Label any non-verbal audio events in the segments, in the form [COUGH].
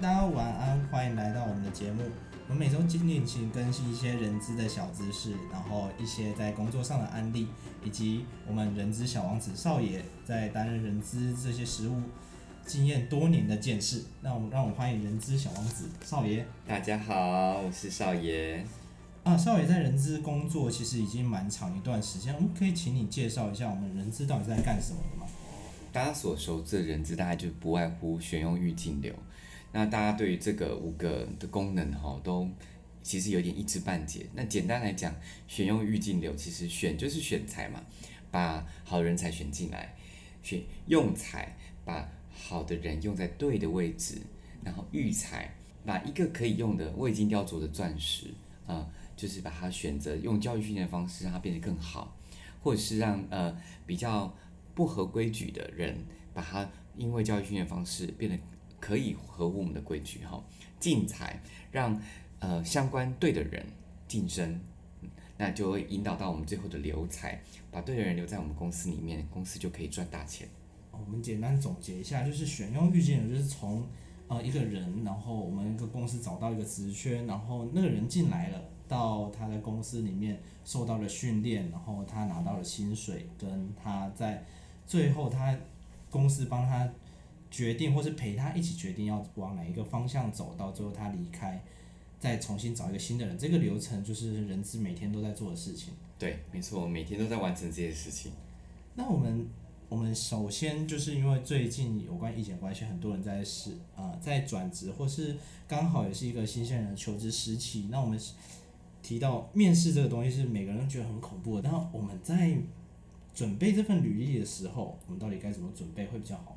大家晚安，欢迎来到我们的节目。我们每周尽力请更新一些人资的小知识，然后一些在工作上的案例，以及我们人资小王子少爷在担任人资这些实务经验多年的见识。那我们让我们欢迎人资小王子少爷。大家好，我是少爷。啊，少爷在人资工作其实已经蛮长一段时间，我们可以请你介绍一下我们人资到底在干什么的吗？大家所熟知的人资，大概就不外乎选用预进流。那大家对于这个五个的功能哈，都其实有点一知半解。那简单来讲，选用预进流，其实选就是选材嘛，把好人才选进来；选用材，把好的人用在对的位置；然后育才，把一个可以用的未经雕琢的钻石啊，就是把它选择用教育训练方式让它变得更好，或者是让呃比较不合规矩的人，把它因为教育训练方式变得。可以合乎我们的规矩哈，竞才让呃相关对的人晋升，那就会引导到我们最后的留才，把对的人留在我们公司里面，公司就可以赚大钱。我们简单总结一下，就是选用预见人，就是从呃一个人，然后我们一个公司找到一个职缺，然后那个人进来了，到他在公司里面受到了训练，然后他拿到了薪水，跟他在最后他公司帮他。决定，或是陪他一起决定要往哪一个方向走，到最后他离开，再重新找一个新的人，这个流程就是人资每天都在做的事情。对，没错，每天都在完成这些事情。那我们，我们首先就是因为最近有关疫情关系，很多人在试啊，在转职，或是刚好也是一个新鲜人求职时期。那我们提到面试这个东西是每个人都觉得很恐怖的，那我们在准备这份履历的时候，我们到底该怎么准备会比较好？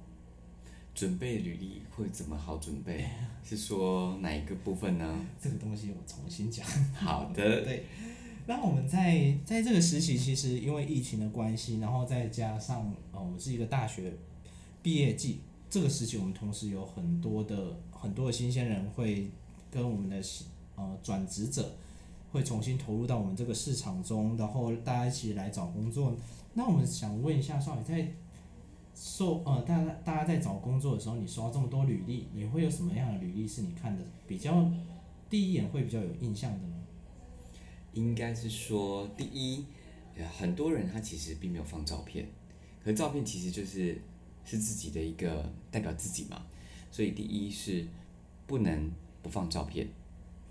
准备履历会怎么好准备？[LAUGHS] 是说哪一个部分呢？这个东西我重新讲。好的。[LAUGHS] 对。那我们在在这个时期，其实因为疫情的关系，然后再加上呃，我们是一个大学毕业季，这个时期我们同时有很多的很多的新鲜人会跟我们的呃转职者会重新投入到我们这个市场中，然后大家一起来找工作。那我们想问一下少爷在。受呃，大家大家在找工作的时候，你收到这么多履历，你会有什么样的履历是你看的比较第一眼会比较有印象的呢？应该是说，第一，很多人他其实并没有放照片，可照片其实就是是自己的一个代表自己嘛，所以第一是不能不放照片。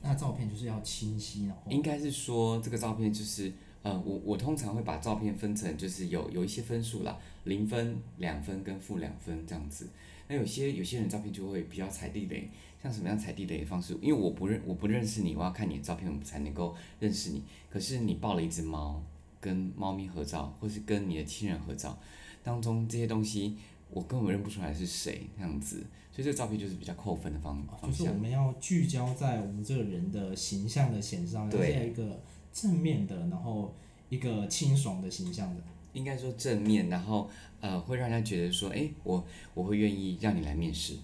那照片就是要清晰哦。应该是说这个照片就是。呃，我我通常会把照片分成，就是有有一些分数啦，零分、两分跟负两分这样子。那有些有些人照片就会比较踩地雷，像什么样踩地雷的方式？因为我不认我不认识你，我要看你的照片，我才能够认识你。可是你抱了一只猫，跟猫咪合照，或是跟你的亲人合照，当中这些东西我根本认不出来是谁这样子，所以这个照片就是比较扣分的方方向。就是我们要聚焦在我们这个人的形象的显示上，对一个。正面的，然后一个清爽的形象的，应该说正面，然后呃，会让人家觉得说，哎，我我会愿意让你来面试。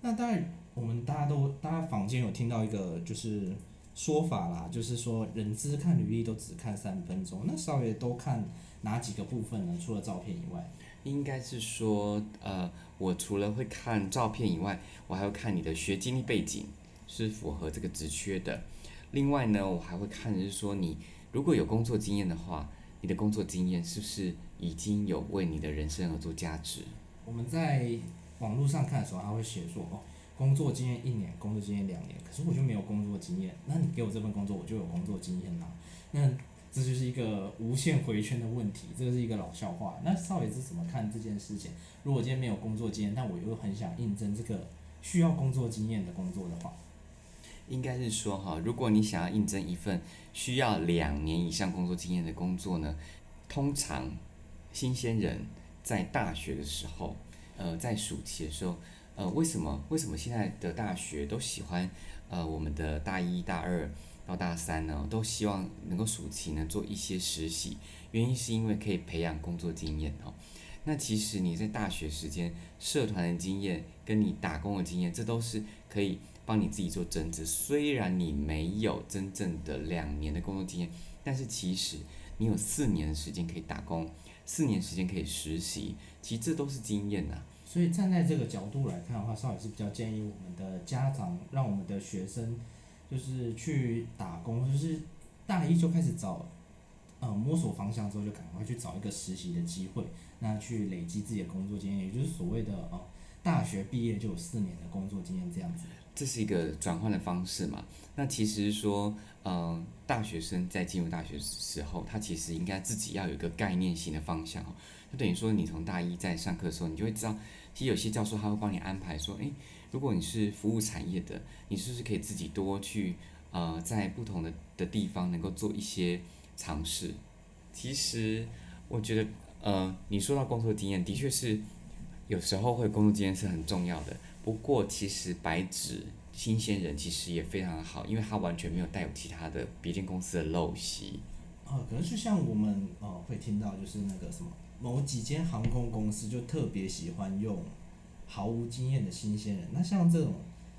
那当然，我们大家都，大家坊间有听到一个就是说法啦，就是说人资看履历都只看三分钟，那少爷都看哪几个部分呢？除了照片以外，应该是说，呃，我除了会看照片以外，我还要看你的学经历背景是符合这个职缺的。另外呢，我还会看的是说，你如果有工作经验的话，你的工作经验是不是已经有为你的人生而做价值？我们在网络上看的时候，他会写说，哦，工作经验一年，工作经验两年，可是我就没有工作经验，那你给我这份工作，我就有工作经验啦。那这就是一个无限回圈的问题，这是一个老笑话。那少爷是怎么看这件事情？如果今天没有工作经验，但我又很想应征这个需要工作经验的工作的话？应该是说哈，如果你想要应征一份需要两年以上工作经验的工作呢，通常新鲜人在大学的时候，呃，在暑期的时候，呃，为什么为什么现在的大学都喜欢呃我们的大一大二到大三呢？都希望能够暑期呢做一些实习，原因是因为可以培养工作经验哦。那其实你在大学时间社团的经验跟你打工的经验，这都是可以。帮你自己做增值，虽然你没有真正的两年的工作经验，但是其实你有四年的时间可以打工，四年时间可以实习，其实这都是经验呐。所以站在这个角度来看的话，少也是比较建议我们的家长让我们的学生就是去打工，就是大一就开始找，呃，摸索方向之后就赶快去找一个实习的机会，那去累积自己的工作经验，也就是所谓的哦，大学毕业就有四年的工作经验这样子。这是一个转换的方式嘛？那其实说，嗯，大学生在进入大学时候，他其实应该自己要有一个概念性的方向哦。就等于说，你从大一在上课的时候，你就会知道，其实有些教授他会帮你安排说，诶，如果你是服务产业的，你是不是可以自己多去，呃，在不同的的地方能够做一些尝试？其实我觉得，呃，你说到工作经验，的确是有时候会工作经验是很重要的。不过，其实白纸新鲜人其实也非常好，因为他完全没有带有其他的别间公司的陋习。啊，可能就像我们哦会听到，就是那个什么某几间航空公司就特别喜欢用毫无经验的新鲜人。那像这种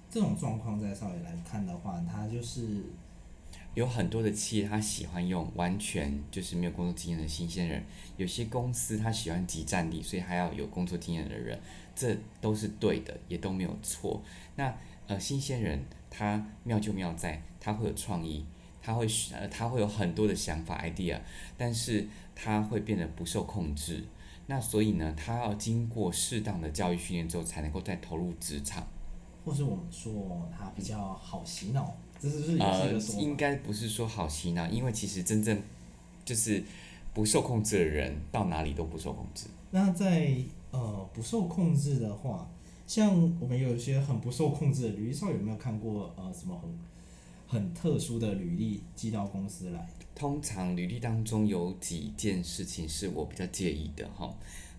这种状况，在少爷来看的话，他就是有很多的企业他喜欢用完全就是没有工作经验的新鲜人，有些公司他喜欢集战力，所以还要有工作经验的人。这都是对的，也都没有错。那呃，新鲜人他妙就妙在，他会有创意，他会呃，他会有很多的想法 idea，但是他会变得不受控制。那所以呢，他要经过适当的教育训练之后，才能够再投入职场。或是我们说他比较好洗脑，这是不是也是一个说应该不是说好洗脑，因为其实真正就是不受控制的人，到哪里都不受控制。那在呃，不受控制的话，像我们有一些很不受控制的履历，少有没有看过呃什么很很特殊的履历寄到公司来？通常履历当中有几件事情是我比较介意的哈，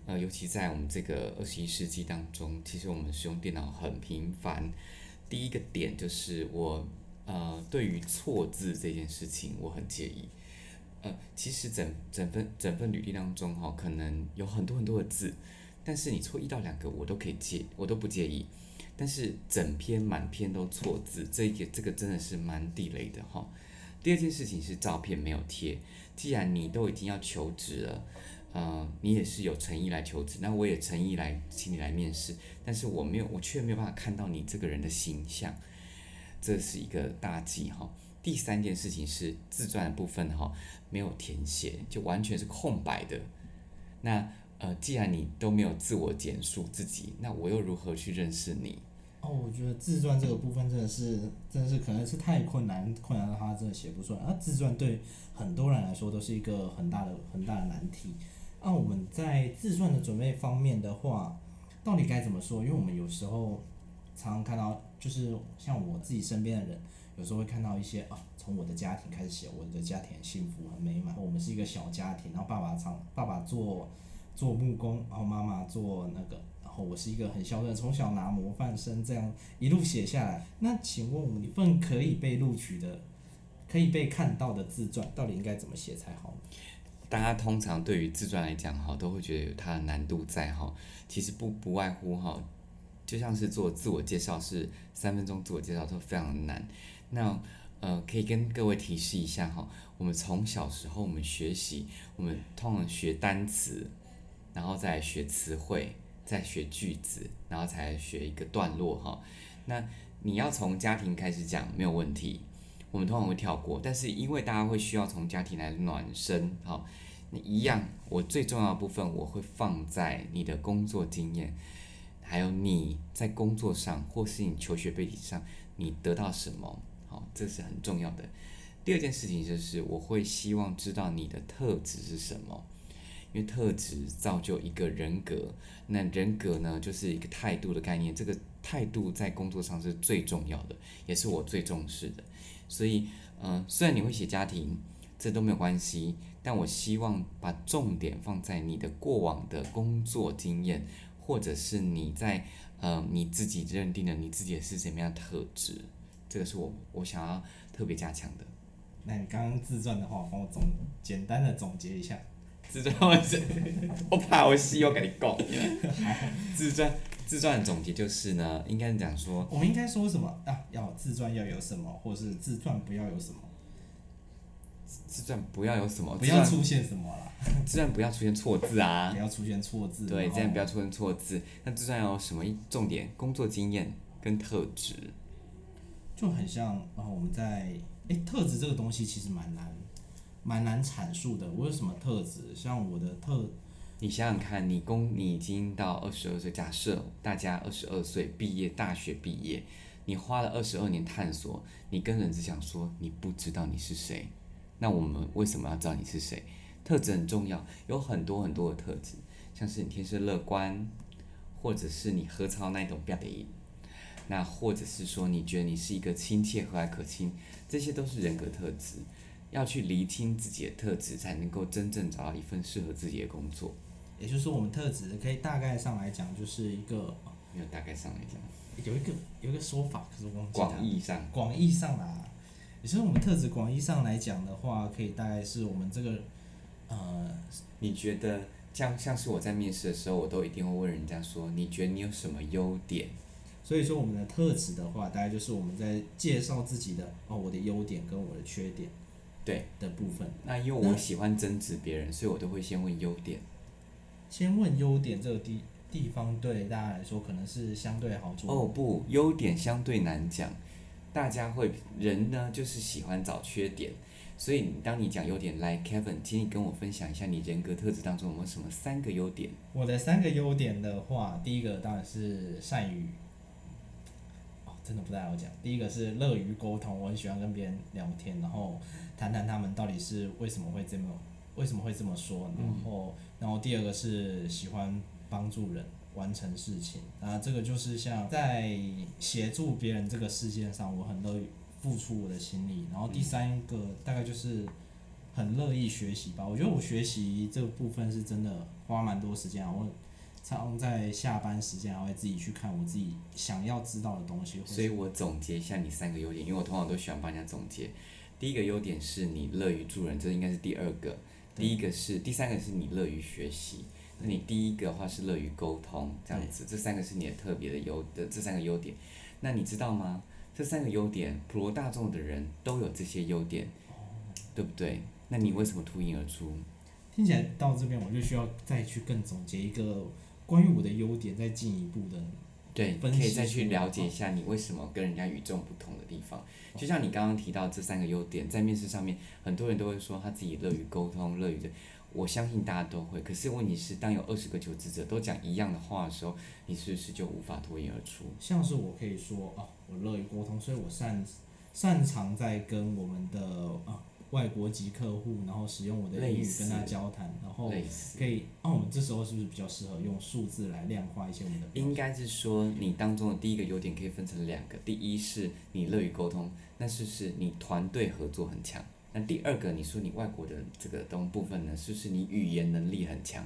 呃，尤其在我们这个二十一世纪当中，其实我们使用电脑很频繁。第一个点就是我呃对于错字这件事情我很介意。呃，其实整整份整份履历当中哈，可能有很多很多的字。但是你错一到两个我都可以介，我都不介意。但是整篇满篇都错字，这个这个真的是蛮地雷的哈。第二件事情是照片没有贴。既然你都已经要求职了，呃，你也是有诚意来求职，那我也诚意来请你来面试。但是我没有，我却没有办法看到你这个人的形象，这是一个大忌哈。第三件事情是自传的部分哈，没有填写，就完全是空白的。那。呃，既然你都没有自我简述自己，那我又如何去认识你？哦，我觉得自传这个部分真的是，真的是可能是太困难，困难的话真的写不出来。啊，自传对很多人来说都是一个很大的、很大的难题。那我们在自传的准备方面的话，到底该怎么说？因为我们有时候常常看到，就是像我自己身边的人，有时候会看到一些啊，从我的家庭开始写，我的家庭很幸福很美满，我们是一个小家庭，然后爸爸常爸爸做。做木工，然后妈妈做那个，然后我是一个很孝顺，从小拿模范生这样一路写下来。那请问我一份可以被录取的、可以被看到的自传，到底应该怎么写才好？大家通常对于自传来讲，哈，都会觉得有它的难度在，哈。其实不不外乎，哈，就像是做自我介绍，是三分钟自我介绍都非常难。那呃，可以跟各位提示一下，哈，我们从小时候我们学习，我们通常学单词。然后再学词汇，再学句子，然后才学一个段落哈。那你要从家庭开始讲没有问题，我们通常会跳过。但是因为大家会需要从家庭来暖身，好，那一样，我最重要的部分我会放在你的工作经验，还有你在工作上或是你求学背景上你得到什么，好，这是很重要的。第二件事情就是我会希望知道你的特质是什么。因为特质造就一个人格，那人格呢，就是一个态度的概念。这个态度在工作上是最重要的，也是我最重视的。所以，嗯，虽然你会写家庭，这都没有关系，但我希望把重点放在你的过往的工作经验，或者是你在呃你自己认定的你自己是什么样特质，这个是我我想要特别加强的。那你刚刚自传的话，帮我总简单的总结一下。自传我 [LAUGHS] 我怕我戏我跟你讲。自传自传总结就是呢，应该是讲说，我们应该说什么啊？要自传要有什么，或是自传不要有什么？自传不要有什么，不要出现什么啦，自传不要出现错字啊不，要出现错字，对，然后这样不要出现错字。那自传要有什么重点？工作经验跟特质。就很像，然后我们在诶特质这个东西其实蛮难蛮难阐述的。我有什么特质？像我的特你想想看，你工你已经到二十二岁，假设大家二十二岁毕业，大学毕业，你花了二十二年探索，你跟人只想说你不知道你是谁，那我们为什么要知道你是谁？特质很重要，有很多很多的特质，像是你天生乐观，或者是你喝超那种标的音，那或者是说你觉得你是一个亲切和蔼可亲，这些都是人格特质。要去厘清自己的特质，才能够真正找到一份适合自己的工作。也就是说，我们特质可以大概上来讲，就是一个没有大概上来讲，有一个有一个说法，可是我忘记广。义上，广义上啦，也就是我们特质广义上来讲的话，可以大概是我们这个呃，你觉得像像是我在面试的时候，我都一定会问人家说，你觉得你有什么优点？所以说我们的特质的话，大概就是我们在介绍自己的哦，我的优点跟我的缺点对，的部分。那因为我喜欢争执别人，所以我都会先问优点。先问优点这个地地方，对大家来说可能是相对好做。哦不，优点相对难讲，大家会人呢就是喜欢找缺点，所以当你讲优点，来 Kevin，请你跟我分享一下你人格特质当中有没有什么三个优点？我的三个优点的话，第一个当然是善于，哦，真的不太好讲。第一个是乐于沟通，我很喜欢跟别人聊天，然后谈谈他们到底是为什么会这么为什么会这么说，然后，然后第二个是喜欢帮助人完成事情，啊，这个就是像在协助别人这个事件上，我很乐于付出我的心力。然后第三个大概就是很乐意学习吧，我觉得我学习这个部分是真的花蛮多时间啊，我常在下班时间还会自己去看我自己想要知道的东西，所以我总结一下你三个优点，因为我通常都喜欢帮人家总结。第一个优点是你乐于助人，这应该是第二个。第一个是第三个是你乐于学习。那你第一个的话是乐于沟通，这样子，这三个是你的特别的优的这三个优点。那你知道吗？这三个优点，普罗大众的人都有这些优点，对不对？那你为什么脱颖而出？听起来到这边我就需要再去更总结一个关于我的优点，再进一步的对，可以再去了解一下你为什么跟人家与众不同的地方。就像你刚刚提到这三个优点，在面试上面，很多人都会说他自己乐于沟通，乐于的。我相信大家都会，可是问题是，当有二十个求职者都讲一样的话的时候，你是不是就无法脱颖而出？像是我可以说哦，我乐于沟通，所以我擅擅长在跟我们的啊外国籍客户，然后使用我的英语跟他交谈，然后，可以，那、我们这时候是不是比较适合用数字来量化一些我们的？应该是说你当中的第一个优点可以分成两个，第一是你乐于沟通，那是不是你团队合作很强？那第二个，你说你外国的这个东部分呢，是不是你语言能力很强？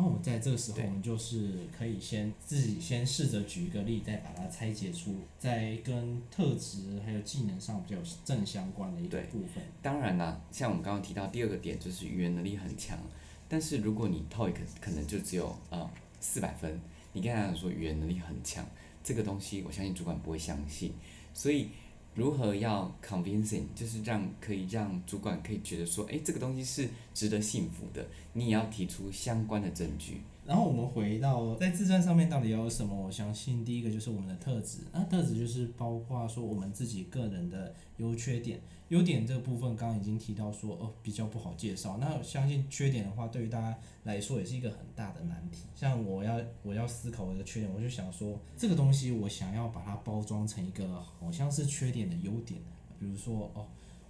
那我们在这个时候，我们就是可以先自己先试着举一个例，再把它拆解出，在跟特质还有技能上比较正相关的一个部分。当然啦，像我们刚刚提到第二个点就是语言能力很强，但是如果你 TOEIC 可能就只有呃四百分，你跟他讲说语言能力很强，这个东西我相信主管不会相信，所以如何要 convincing，就是让可以让主管可以觉得说，哎，这个东西是值得信服的，你也要提出相关的证据。然后我们回到在自传上面到底要有什么？我相信第一个就是我们的特质，那特质就是包括说我们自己个人的优缺点。优点这个部分刚刚已经提到说哦比较不好介绍，那相信缺点的话对于大家来说也是一个很大的难题。像我要我要思考我的缺点，我就想说这个东西我想要把它包装成一个好像是缺点的优点，比如说哦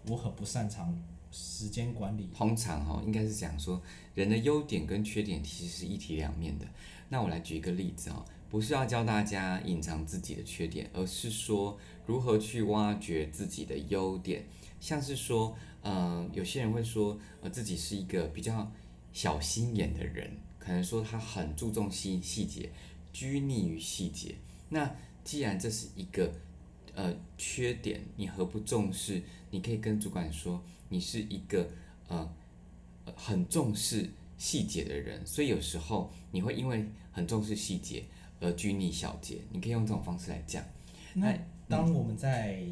我很不擅长时间管理，通常哈、应该是讲说人的优点跟缺点其实是一体两面的。那我来举一个例子哦、不是要教大家隐藏自己的缺点，而是说如何去挖掘自己的优点。像是说，呃，有些人会说，呃，自己是一个比较小心眼的人，可能说他很注重细细节，拘泥于细节。那既然这是一个呃缺点，你何不重视？你可以跟主管说，你是一个呃呃很重视细节的人，所以有时候你会因为很重视细节而拘泥小节。你可以用这种方式来讲。那当我们在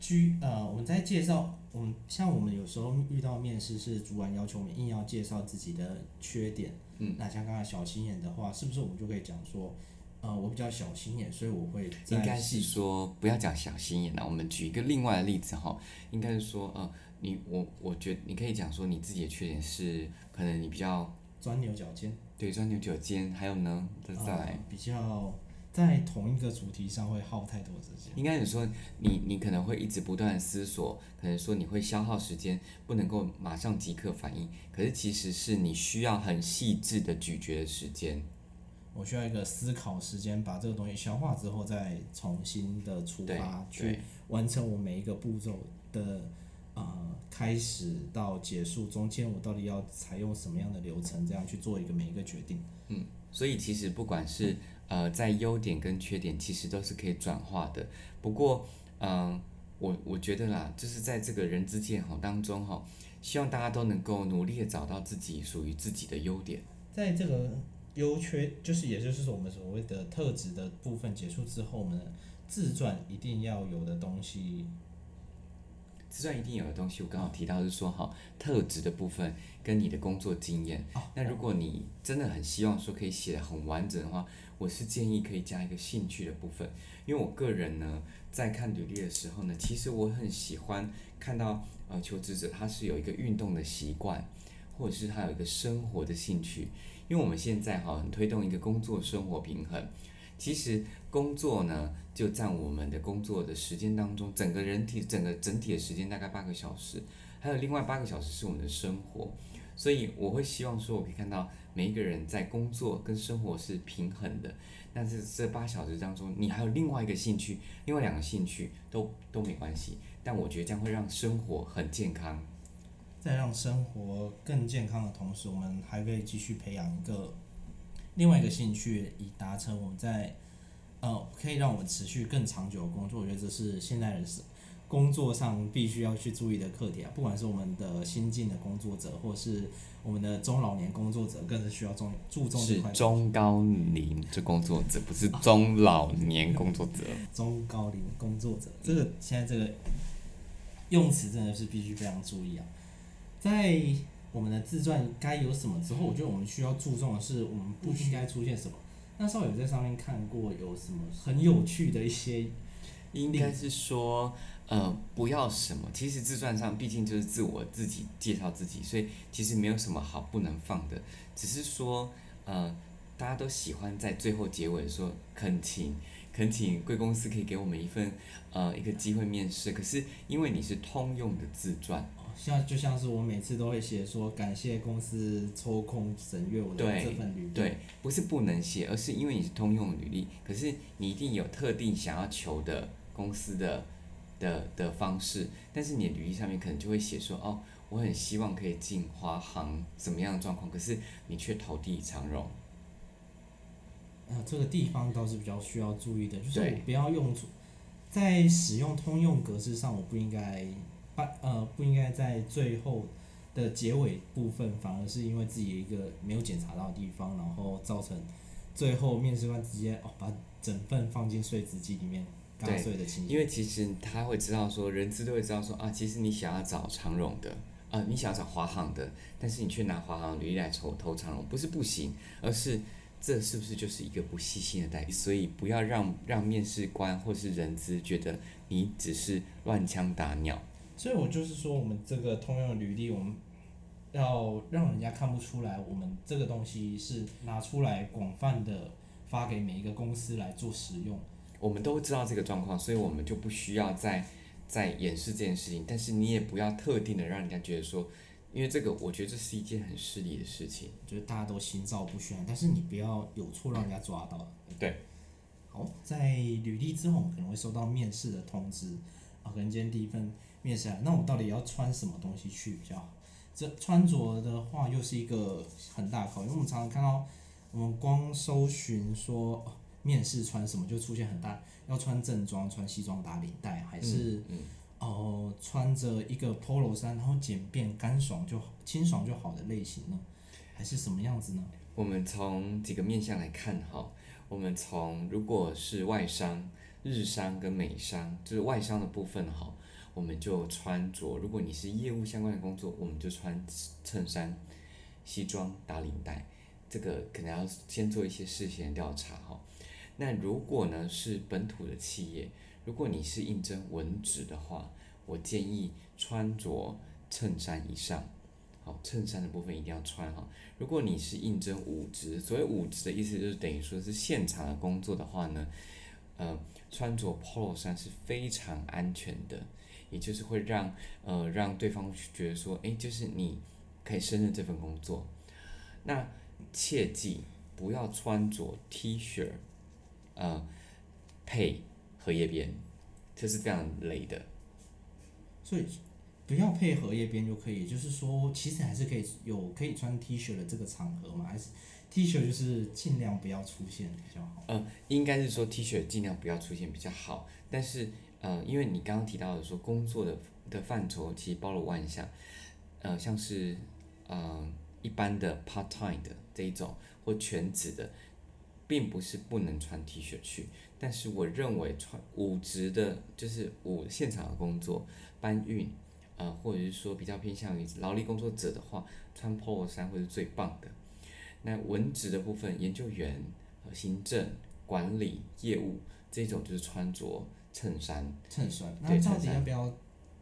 居呃我们在介绍我们像我们有时候遇到面试是主管要求我们硬要介绍自己的缺点，嗯，那像刚才小心眼的话，是不是我们就可以讲说，呃，我比较小心眼，所以我会应该是说不要讲小心眼了，我们举一个另外的例子哈，应该是说呃，你我我觉得你可以讲说你自己的缺点是可能你比较钻牛角尖，对钻牛角尖，还有呢，再再来。呃比较在同一个主题上会耗太多时间。应该是说你你可能会一直不断的思索，可能说你会消耗时间，不能够马上即刻反应，可是其实是你需要很细致的咀嚼的时间。我需要一个思考时间，把这个东西消化之后，再重新的出发，去完成我每一个步骤的呃开始到结束，中间我到底要采用什么样的流程，这样去做一个每一个决定。嗯所以其实不管是呃在优点跟缺点，其实都是可以转化的。不过嗯、我我觉得啦，就是在这个人之间哈当中哈，希望大家都能够努力的找到自己属于自己的优点。在这个优缺，就是也就是说我们所谓的特质的部分结束之后，呢自传一定要有的东西，自传一定有的东西，我刚好提到是说哈，特质的部分跟你的工作经验。那如果你真的很希望说可以写得很完整的话，我是建议可以加一个兴趣的部分，因为我个人呢，在看履历的时候呢，其实我很喜欢看到呃求职者他是有一个运动的习惯，或者是他有一个生活的兴趣，因为我们现在哈很推动一个工作生活平衡，其实工作呢就占我们的工作的时间当中，整个人体整个整体的时间大概八个小时，还有另外八个小时是我们的生活，所以我会希望说，我可以看到每一个人在工作跟生活是平衡的。但是这八小时当中，你还有另外一个兴趣，另外两个兴趣都都没关系，但我觉得这样会让生活很健康。在让生活更健康的同时，我们还可以继续培养一个另外一个兴趣，以达成我们在呃可以让我们持续更长久的工作。我觉得这是现代人是工作上必须要去注意的课题啊，不管是我们的新进的工作者，或是我们的中老年工作者，更是需要重注重这是中高龄这工作者，不是中老年工作者。[LAUGHS] 中高龄工作者，这个现在这个用词真的是必须非常注意啊。在我们的自传该有什么之后，我觉得我们需要注重的是，我们不应该出现什么。那稍微有在上面看过有什么很有趣的一些，应该是说，呃，不要什么。其实自传上毕竟就是自我自己介绍自己，所以其实没有什么好不能放的，只是说，呃，大家都喜欢在最后结尾说恳请恳请贵公司可以给我们一份呃一个机会面试。可是因为你是通用的自传，像就像是我每次都会写说感谢公司抽空审阅我的这份履历，对，不是不能写，而是因为你是通用履历，可是你一定有特定想要求的公司的的的方式，但是你的履历上面可能就会写说，哦，我很希望可以进华航怎么样的状况，可是你却投递长荣，呃，这个地方倒是比较需要注意的，就是不要用在使用通用格式上，我不应该把呃不应该在最后的结尾部分，反而是因为自己一个没有检查到的地方，然后造成最后面试官直接哦把整份放进碎纸机里面嘎对。因为其实他会知道说，人资都会知道说啊，其实你想要找长荣的，啊，你想要找华航的，但是你却拿华航履历来投投长荣，不是不行，而是这是不是就是一个不细心的待遇？所以不要让让面试官或是人资觉得你只是乱枪打鸟。所以我就是说，我们这个通用履历，我们要让人家看不出来，我们这个东西是拿出来广泛的发给每一个公司来做使用。我们都知道这个状况，所以我们就不需要再再掩饰这件事情。但是你也不要特定的让人家觉得说，因为这个我觉得这是一件很失礼的事情。就是大家都心照不宣，但是你不要有错让人家抓到。对。好，在履历之后，我们可能会收到面试的通知啊，可能今天第一份面试来，那我到底要穿什么东西去比较好？这穿着的话，又是一个很大的考验，因为我们常常看到，我们光搜寻说、哦、面试穿什么，就出现很大，要穿正装、穿西装打领带，还是嗯哦、穿着一个 polo 衫，然后简便干爽就好、清爽就好的类型呢？还是什么样子呢？我们从几个面向来看哈，我们从如果是外商、日商跟美商，就是外商的部分哈，我们就穿着；如果你是业务相关的工作，我们就穿衬衫、西装、打领带。这个可能要先做一些事先调查哈。那如果呢是本土的企业，如果你是应征文职的话，我建议穿着衬衫以上。好，衬衫的部分一定要穿哈。如果你是应征武职，所谓武职的意思就是等于说是现场的工作的话呢，呃，穿着 polo 衫是非常安全的，也就是会让呃让对方觉得说，哎，就是你可以胜任这份工作。那切记不要穿着 T 恤，呃，配荷叶边，这是非常雷的。所以不要配荷叶边就可以，就是说其实还是可以有可以穿 T 恤的这个场合嘛，还是 T 恤就是尽量不要出现比较好。呃，应该是说 T 恤尽量不要出现比较好，但是呃，因为你刚刚提到的说工作的的范畴其实包罗万象，呃，像是呃一般的 part time 的这一种或全职的，并不是不能穿 T 恤去，但是我认为穿五职的，就是五现场的工作搬运。呃，或者是说比较偏向于劳力工作者的话，穿 polo 衫会是最棒的。那文职的部分，研究员、行政、管理、业务这种就是穿着衬衫。衬衫。那到底要不要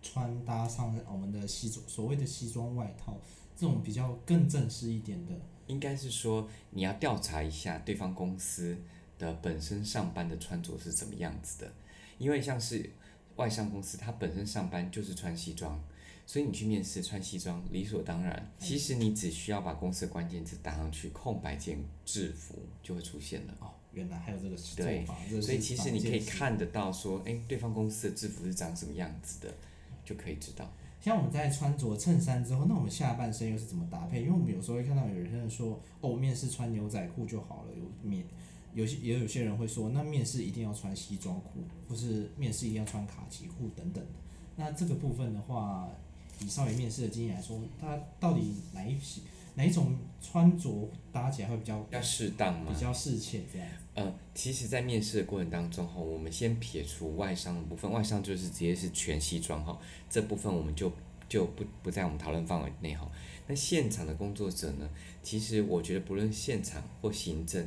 穿搭上我们的西装，所谓的西装外套，这种比较更正式一点的？应该是说你要调查一下对方公司的本身上班的穿着是怎么样子的，因为像是。外商公司，他本身上班就是穿西装，所以你去面试穿西装理所当然。其实你只需要把公司的关键字打上去，空白键制服就会出现了。哦，原来还有这个做法。对，所以其实你可以看得到说，哎，对方公司的制服是长什么样子的，就可以知道。像我们在穿着衬衫之后，那我们下半身又是怎么搭配？因为我们有时候会看到有人说，哦，面试穿牛仔裤就好了，有面。有些也有些人会说，那面试一定要穿西装裤，或是面试一定要穿卡其裤等等的。那这个部分的话，以少爷面试的经验来说，他到底哪一些哪一种穿着搭起来会比较要适当吗？比较适切这样。呃，其实，在面试的过程当中哈，我们先撇除外商的部分，外商就是直接是全西装哈，这部分我们就就不不在我们讨论范围内哈。那现场的工作者呢，其实我觉得不论现场或行政。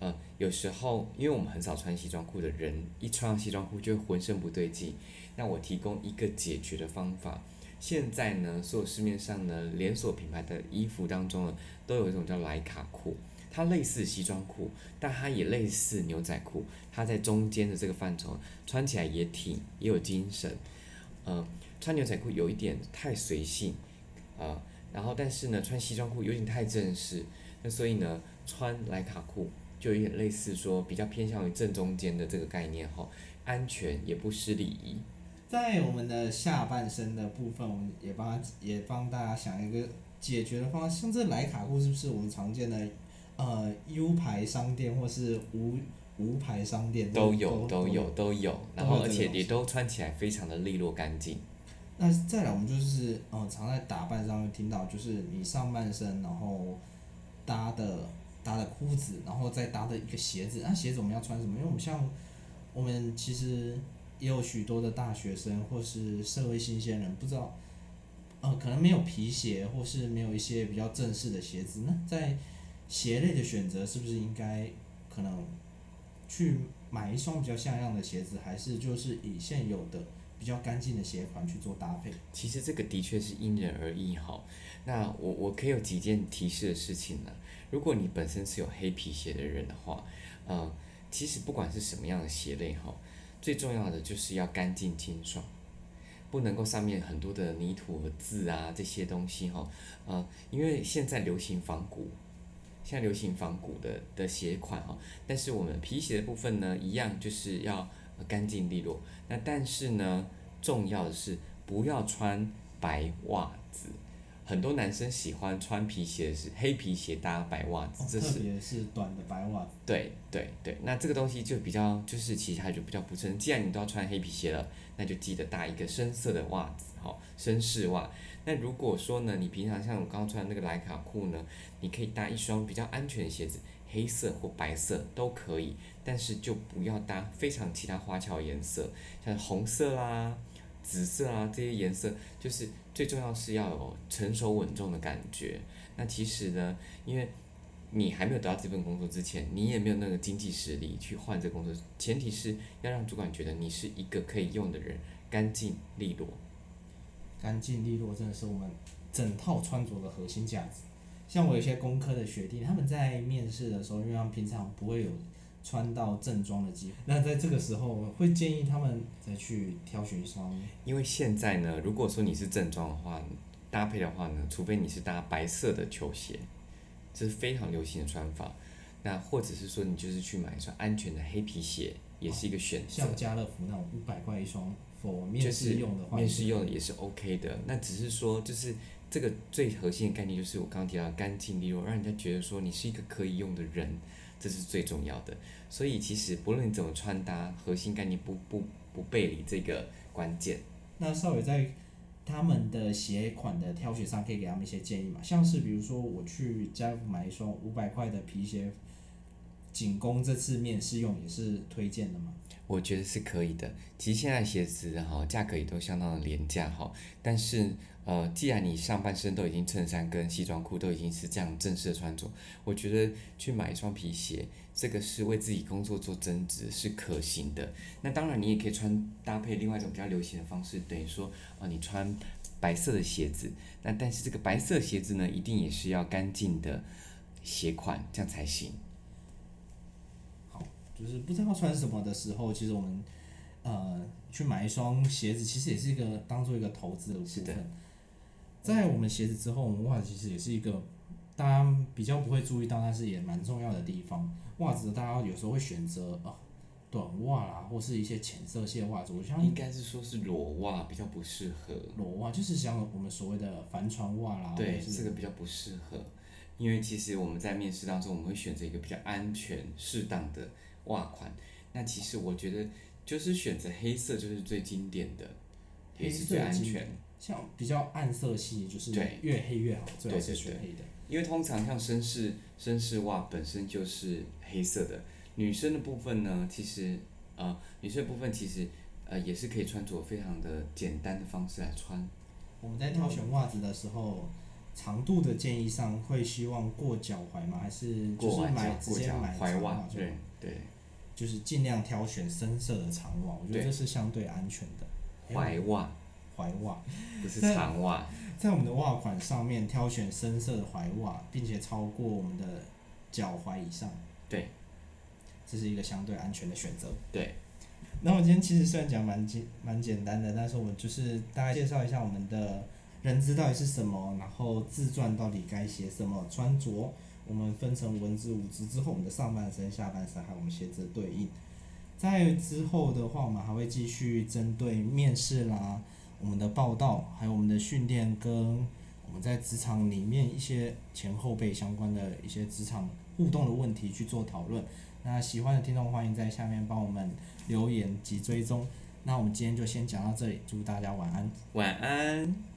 呃，有时候因为我们很少穿西装裤的人，一穿上西装裤就浑身不对劲。那我提供一个解决的方法。现在呢，所有市面上呢连锁品牌的衣服当中呢，都有一种叫莱卡裤，它类似西装裤，但它也类似牛仔裤，它在中间的这个范畴，穿起来也挺也有精神。呃，穿牛仔裤有一点太随性，呃，然后但是呢，穿西装裤有点太正式，那所以呢，穿莱卡裤。就有点类似说，比较偏向于正中间的这个概念哈，安全也不失礼仪。在我们的下半身的部分，我们也帮也帮大家想一个解决的方案。像这莱卡裤是不是我们常见的呃 U 牌商店或是无无牌商店都有都有都有，然后而且也都穿起来非常的利落干净。那再来，我们就是呃常在打扮上面听到，就是你上半身然后搭的。搭的裤子，然后再搭的一个鞋子。那鞋子我们要穿什么？因为我们像我们其实也有许多的大学生或是社会新鲜人，不知道呃可能没有皮鞋，或是没有一些比较正式的鞋子。那在鞋类的选择，是不是应该可能去买一双比较像样的鞋子，还是就是以现有的比较干净的鞋款去做搭配？其实这个的确是因人而异哈。那我我可以有几件提示的事情呢？如果你本身是有黑皮鞋的人的话，呃，其实不管是什么样的鞋类哈，最重要的就是要干净清爽，不能够上面很多的泥土和渍啊这些东西哈，呃，因为现在流行仿古，现在流行仿古的的鞋款哈，但是我们皮鞋的部分呢，一样就是要干净利落，那但是呢，重要的是不要穿白袜子。很多男生喜欢穿皮鞋是黑皮鞋搭白袜子，这是特别是短的白袜子。对对对，那这个东西就比较就是其实它就比较不称。既然你都要穿黑皮鞋了，那就记得搭一个深色的袜子，好，绅士袜。那如果说呢，你平常像我刚刚穿的那个莱卡裤呢，你可以搭一双比较安全的鞋子，黑色或白色都可以，但是就不要搭非常其他花俏颜色，像红色啦、紫色啊这些颜色，就是最重要是要有成熟稳重的感觉。那其实呢，因为你还没有得到这份工作之前，你也没有那个经济实力去换这工作，前提是要让主管觉得你是一个可以用的人，干净利落。干净利落真的是我们整套穿着的核心价值。像我有些工科的学弟，他们在面试的时候，因为他们平常不会有穿到正装的机会，那在这个时候会建议他们再去挑选一双。因为现在呢，如果说你是正装的话，搭配的话呢，除非你是搭白色的球鞋，这是非常流行的穿法。那或者是说你就是去买一双安全的黑皮鞋，也是一个选择。像家乐福那种五百块一双。面试用的话，面试用的也是 OK 的。那只是说，就是这个最核心的概念，就是我刚刚提到干净利落，让人家觉得说你是一个可以用的人，这是最重要的。所以其实不论你怎么穿搭，核心概念不不不背离这个关键。那少伟在他们的鞋款的挑选上，可以给他们一些建议嘛？像是比如说我去家买一双五百块的皮鞋，仅供这次面试用，也是推荐的吗？我觉得是可以的。其实现在鞋子哈价格也都相当的廉价哈，但是呃，既然你上半身都已经衬衫跟西装裤都已经是这样正式的穿着，我觉得去买一双皮鞋，这个是为自己工作做增值是可行的。那当然你也可以穿搭配另外一种比较流行的方式，等于说啊你穿白色的鞋子，那但是这个白色鞋子呢，一定也是要干净的鞋款，这样才行。就是不知道穿什么的时候，其实我们呃去买一双鞋子，其实也是一个当做一个投资的部分。在我们鞋子之后，我们袜子其实也是一个大家比较不会注意到，但是也蛮重要的地方。袜子大家有时候会选择啊短袜啦，或是一些浅色系的袜子。我想应该是说是裸袜比较不适合。裸袜就是像我们所谓的帆船袜啦。对，这个比较不适合，因为其实我们在面试当中，我们会选择一个比较安全、适当的。袜款，那其实我觉得就是选择黑色就是最经典的，黑是最安全。像比较暗色系，就是越黑越好，最好是选黑的。因为通常像绅士绅士袜本身就是黑色的，女生的部分呢，其实呃女生的部分其实呃也是可以穿着非常的简单的方式来穿。我们在挑选袜子的时候。长度的建议上会希望过脚踝吗？还是就是买直接买长袜？对对，就是尽量挑选深色的长袜，我觉得这是相对安全的。踝袜，踝袜不是长袜。在我们的袜款上面挑选深色的踝袜，并且超过我们的脚踝以上。对，这是一个相对安全的选择。对。那我今天其实虽然讲蛮简蛮简单的，但是我就是大概介绍一下我们的。人资到底是什么？然后自传到底该写什么？穿着我们分成文字、武字之后，我们的上半身、下半身还有我们鞋子的对应。在之后的话，我们还会继续针对面试啦、我们的报道，还有我们的训练跟我们在职场里面一些前后辈相关的一些职场互动的问题去做讨论。那喜欢的听众欢迎在下面帮我们留言及追踪。那我们今天就先讲到这里，祝大家晚安。晚安。